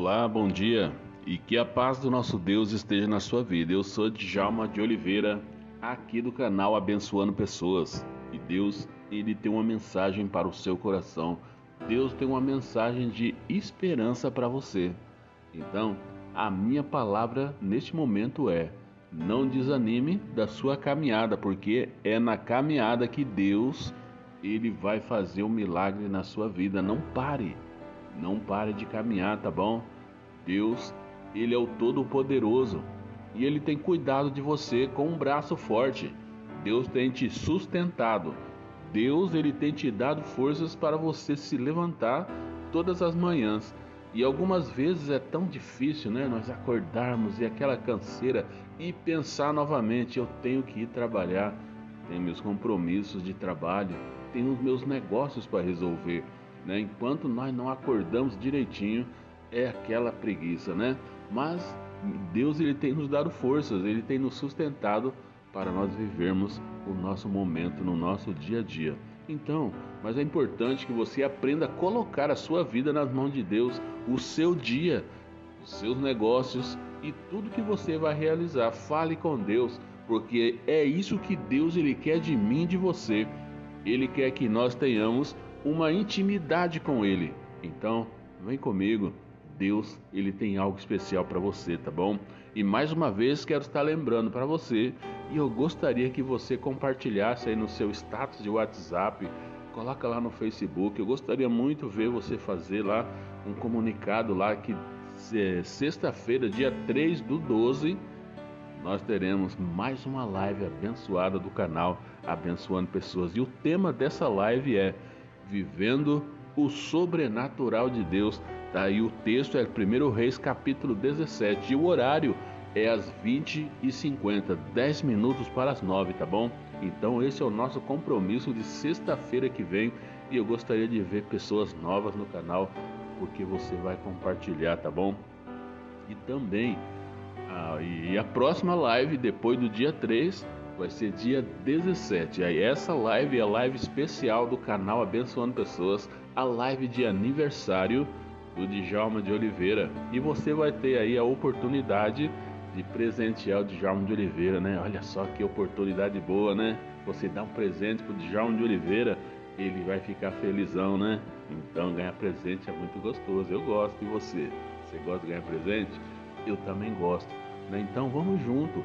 Olá, bom dia e que a paz do nosso Deus esteja na sua vida. Eu sou Djalma de Oliveira, aqui do canal Abençoando Pessoas. E Deus, ele tem uma mensagem para o seu coração. Deus tem uma mensagem de esperança para você. Então, a minha palavra neste momento é: não desanime da sua caminhada, porque é na caminhada que Deus ele vai fazer um milagre na sua vida. Não pare. Não pare de caminhar, tá bom? Deus, ele é o todo-poderoso e ele tem cuidado de você com um braço forte. Deus tem te sustentado. Deus, ele tem te dado forças para você se levantar todas as manhãs. E algumas vezes é tão difícil, né? Nós acordarmos e aquela canseira e pensar novamente: eu tenho que ir trabalhar, tenho meus compromissos de trabalho, tenho os meus negócios para resolver. Né? Enquanto nós não acordamos direitinho, é aquela preguiça, né? Mas Deus ele tem nos dado forças, ele tem nos sustentado para nós vivermos o nosso momento no nosso dia a dia. Então, mas é importante que você aprenda a colocar a sua vida nas mãos de Deus, o seu dia, os seus negócios e tudo que você vai realizar. Fale com Deus, porque é isso que Deus ele quer de mim de você. Ele quer que nós tenhamos uma intimidade com Ele. Então, vem comigo. Deus, ele tem algo especial para você, tá bom? E mais uma vez quero estar lembrando para você e eu gostaria que você compartilhasse aí no seu status de WhatsApp, coloca lá no Facebook. Eu gostaria muito ver você fazer lá um comunicado lá que é, sexta-feira, dia 3 do 12, nós teremos mais uma live abençoada do canal Abençoando Pessoas. E o tema dessa live é vivendo o sobrenatural de Deus. Tá aí o texto é 1 Reis capítulo 17 e o horário é às 20h50, 10 minutos para as 9, tá bom? Então esse é o nosso compromisso de sexta-feira que vem e eu gostaria de ver pessoas novas no canal porque você vai compartilhar, tá bom? E também ah, e a próxima live depois do dia 3 vai ser dia 17. Aí essa live é a live especial do canal Abençoando Pessoas, a live de aniversário do Djalma de Oliveira. E você vai ter aí a oportunidade de presentear o Djalma de Oliveira, né? Olha só que oportunidade boa, né? Você dá um presente pro Djalma de Oliveira, ele vai ficar felizão, né? Então ganhar presente é muito gostoso. Eu gosto e você? Você gosta de ganhar presente? Eu também gosto. Né? Então vamos junto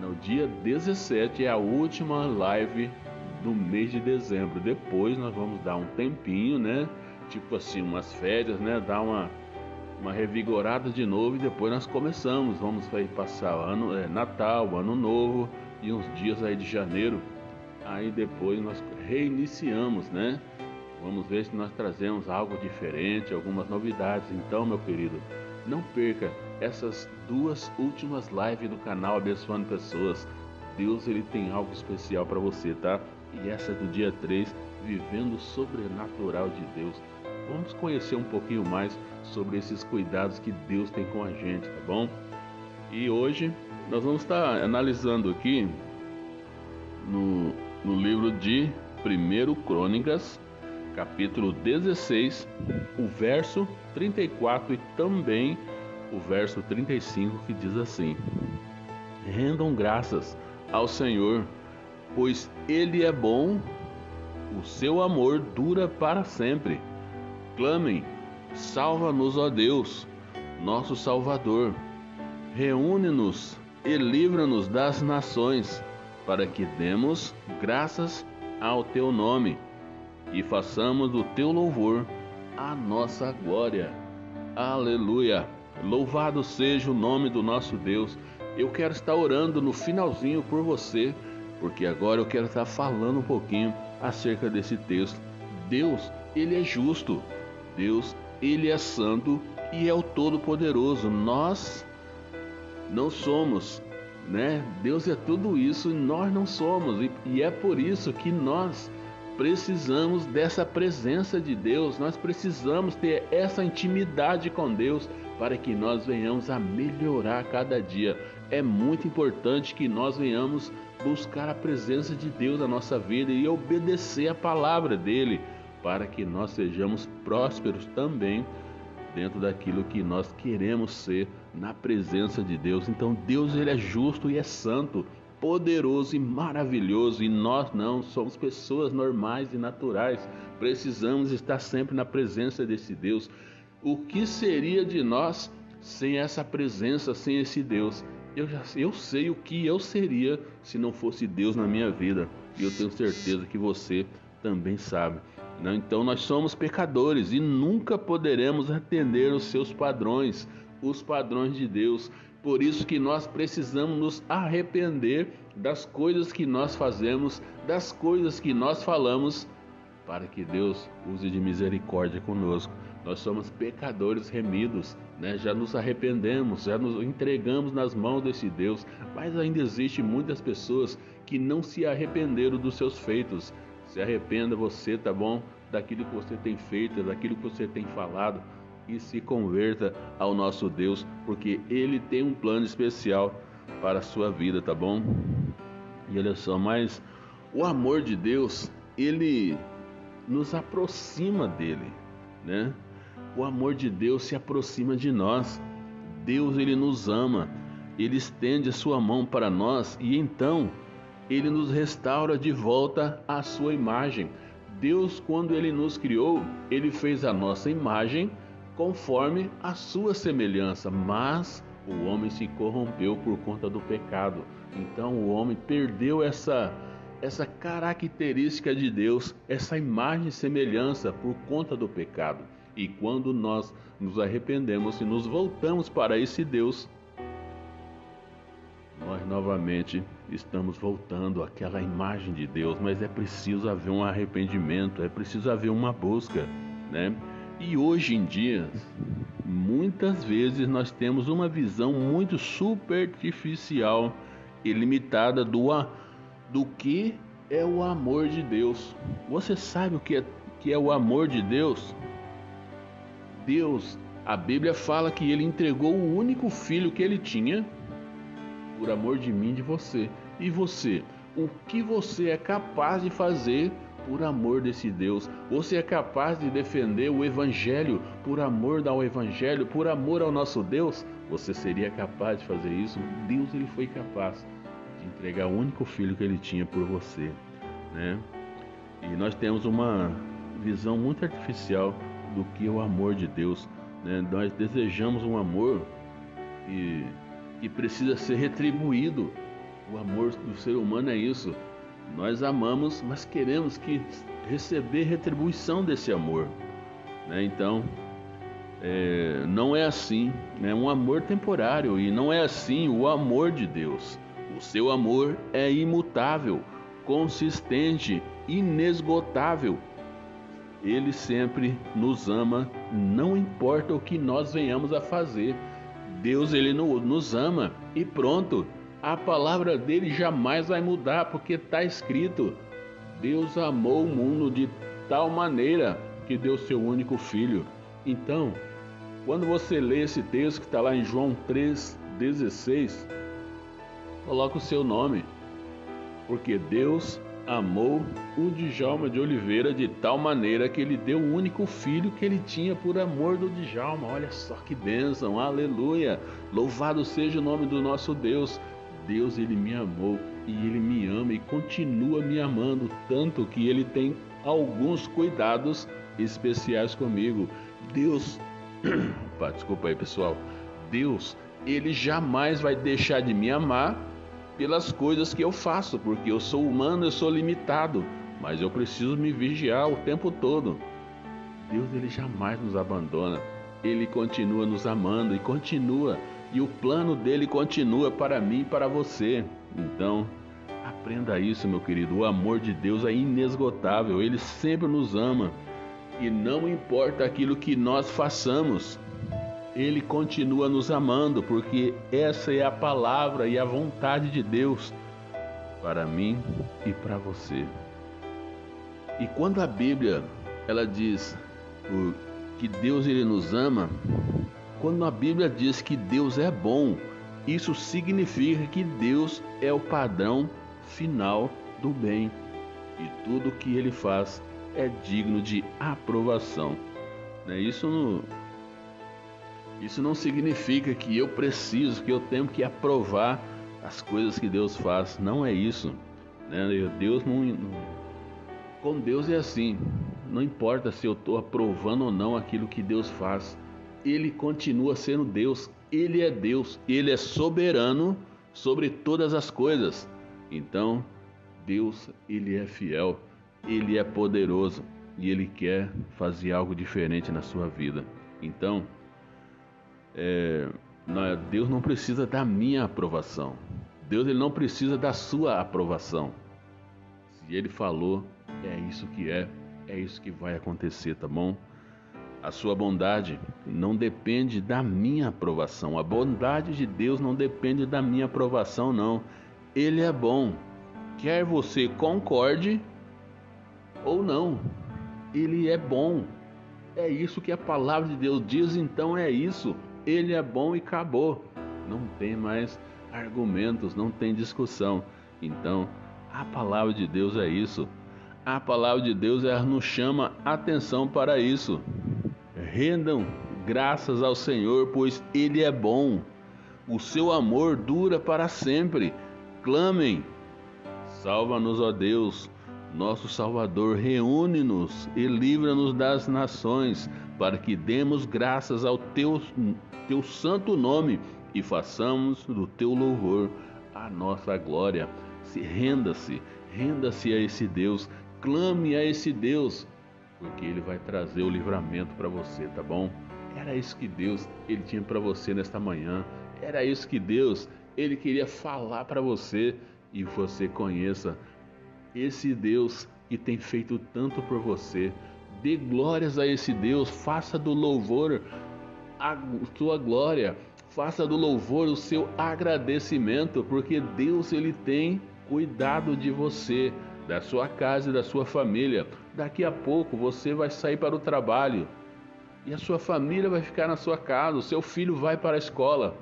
no dia 17 é a última live do mês de dezembro. Depois nós vamos dar um tempinho, né? Tipo assim, umas férias, né? Dar uma, uma revigorada de novo e depois nós começamos. Vamos aí passar ano, é, Natal, Ano Novo e uns dias aí de janeiro. Aí depois nós reiniciamos, né? Vamos ver se nós trazemos algo diferente, algumas novidades. Então, meu querido, não perca essas duas últimas lives do canal Abençoando Pessoas. Deus ele tem algo especial para você, tá? E essa é do dia 3, vivendo o sobrenatural de Deus. Vamos conhecer um pouquinho mais sobre esses cuidados que Deus tem com a gente, tá bom? E hoje nós vamos estar analisando aqui no, no livro de 1 Crônicas, capítulo 16, o verso 34 e também o verso 35 que diz assim: Rendam graças ao Senhor, pois Ele é bom, o seu amor dura para sempre. Clamem, salva-nos, ó Deus, nosso Salvador. Reúne-nos e livra-nos das nações, para que demos graças ao teu nome e façamos do teu louvor a nossa glória. Aleluia! Louvado seja o nome do nosso Deus. Eu quero estar orando no finalzinho por você, porque agora eu quero estar falando um pouquinho acerca desse texto. Deus, ele é justo. Deus, ele é santo e é o todo-poderoso. Nós não somos, né? Deus é tudo isso e nós não somos. E, e é por isso que nós precisamos dessa presença de Deus, nós precisamos ter essa intimidade com Deus para que nós venhamos a melhorar cada dia. É muito importante que nós venhamos buscar a presença de Deus na nossa vida e obedecer a palavra dele, para que nós sejamos prósperos também dentro daquilo que nós queremos ser na presença de Deus. Então Deus ele é justo e é santo, poderoso e maravilhoso, e nós não somos pessoas normais e naturais. Precisamos estar sempre na presença desse Deus. O que seria de nós sem essa presença, sem esse Deus? Eu, já, eu sei o que eu seria se não fosse Deus na minha vida. E eu tenho certeza que você também sabe. Né? Então nós somos pecadores e nunca poderemos atender os seus padrões, os padrões de Deus. Por isso que nós precisamos nos arrepender das coisas que nós fazemos, das coisas que nós falamos, para que Deus use de misericórdia conosco. Nós somos pecadores remidos, né? já nos arrependemos, já nos entregamos nas mãos desse Deus, mas ainda existe muitas pessoas que não se arrependeram dos seus feitos. Se arrependa você, tá bom? Daquilo que você tem feito, daquilo que você tem falado e se converta ao nosso Deus, porque ele tem um plano especial para a sua vida, tá bom? E olha só, mas o amor de Deus, ele nos aproxima dele, né? O amor de Deus se aproxima de nós. Deus ele nos ama, ele estende a sua mão para nós e então ele nos restaura de volta à sua imagem. Deus, quando ele nos criou, ele fez a nossa imagem conforme a sua semelhança, mas o homem se corrompeu por conta do pecado. Então o homem perdeu essa essa característica de Deus, essa imagem e semelhança por conta do pecado. E quando nós nos arrependemos e nos voltamos para esse Deus, nós novamente estamos voltando àquela imagem de Deus, mas é preciso haver um arrependimento, é preciso haver uma busca, né? E hoje em dia, muitas vezes nós temos uma visão muito superficial e limitada do, do que é o amor de Deus. Você sabe o que é, que é o amor de Deus? Deus, a Bíblia fala que ele entregou o único filho que ele tinha por amor de mim e de você. E você, o que você é capaz de fazer por amor desse Deus? Você é capaz de defender o evangelho por amor ao evangelho, por amor ao nosso Deus? Você seria capaz de fazer isso? Deus ele foi capaz de entregar o único filho que ele tinha por você, né? E nós temos uma visão muito artificial do que é o amor de Deus. Né? Nós desejamos um amor que, que precisa ser retribuído. O amor do ser humano é isso. Nós amamos, mas queremos que receber retribuição desse amor. Né? Então, é, não é assim. É né? um amor temporário e não é assim o amor de Deus. O seu amor é imutável, consistente, inesgotável ele sempre nos ama, não importa o que nós venhamos a fazer. Deus ele nos ama e pronto. A palavra dele jamais vai mudar, porque está escrito: Deus amou o mundo de tal maneira que deu seu único filho. Então, quando você lê esse texto que está lá em João 3,16, coloca o seu nome, porque Deus amou o Djalma de Oliveira de tal maneira que ele deu o único filho que ele tinha por amor do Djalma. Olha só que bênção, aleluia! Louvado seja o nome do nosso Deus. Deus, ele me amou e ele me ama e continua me amando, tanto que ele tem alguns cuidados especiais comigo. Deus, Opa, desculpa aí pessoal, Deus, ele jamais vai deixar de me amar pelas coisas que eu faço, porque eu sou humano, eu sou limitado, mas eu preciso me vigiar o tempo todo. Deus ele jamais nos abandona. Ele continua nos amando e continua, e o plano dele continua para mim e para você. Então, aprenda isso, meu querido. O amor de Deus é inesgotável, ele sempre nos ama. E não importa aquilo que nós façamos, ele continua nos amando, porque essa é a palavra e a vontade de Deus para mim e para você. E quando a Bíblia ela diz que Deus ele nos ama, quando a Bíblia diz que Deus é bom, isso significa que Deus é o padrão final do bem e tudo que ele faz é digno de aprovação. Né? Isso no, Isso não significa que eu preciso, que eu tenho que aprovar as coisas que Deus faz. Não é isso. Né? Deus não, com Deus é assim. Não importa se eu estou aprovando ou não aquilo que Deus faz. Ele continua sendo Deus. Ele é Deus. Ele é soberano sobre todas as coisas. Então, Deus, ele é fiel. Ele é poderoso e ele quer fazer algo diferente na sua vida. Então, é, Deus não precisa da minha aprovação. Deus ele não precisa da sua aprovação. Se ele falou, é isso que é, é isso que vai acontecer, tá bom? A sua bondade não depende da minha aprovação. A bondade de Deus não depende da minha aprovação, não. Ele é bom. Quer você concorde ou não, ele é bom. É isso que a palavra de Deus diz, então é isso. Ele é bom e acabou. Não tem mais argumentos, não tem discussão. Então, a palavra de Deus é isso. A palavra de Deus nos chama atenção para isso. Rendam graças ao Senhor, pois Ele é bom. O seu amor dura para sempre. Clamem. Salva-nos, ó Deus, nosso Salvador. Reúne-nos e livra-nos das nações, para que demos graças ao teu, teu santo nome e façamos do teu louvor a nossa glória. Se renda-se, renda-se a esse Deus, clame a esse Deus, porque ele vai trazer o livramento para você, tá bom? Era isso que Deus ele tinha para você nesta manhã. Era isso que Deus ele queria falar para você e você conheça esse Deus que tem feito tanto por você. Dê glórias a esse Deus, faça do louvor a sua glória, faça do louvor o seu agradecimento, porque Deus ele tem cuidado de você, da sua casa e da sua família. Daqui a pouco você vai sair para o trabalho e a sua família vai ficar na sua casa, o seu filho vai para a escola.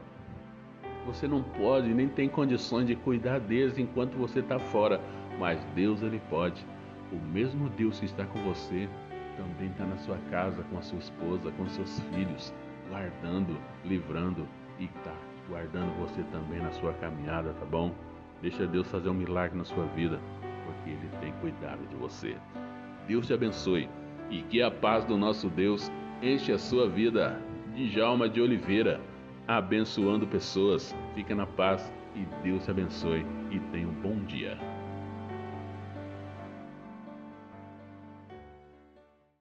Você não pode nem tem condições de cuidar deles enquanto você está fora, mas Deus ele pode. O mesmo Deus que está com você também está na sua casa, com a sua esposa, com seus filhos, guardando, livrando e está guardando você também na sua caminhada, tá bom? Deixa Deus fazer um milagre na sua vida, porque Ele tem cuidado de você. Deus te abençoe e que a paz do nosso Deus enche a sua vida. Djalma de Oliveira, abençoando pessoas. Fica na paz e Deus te abençoe e tenha um bom dia.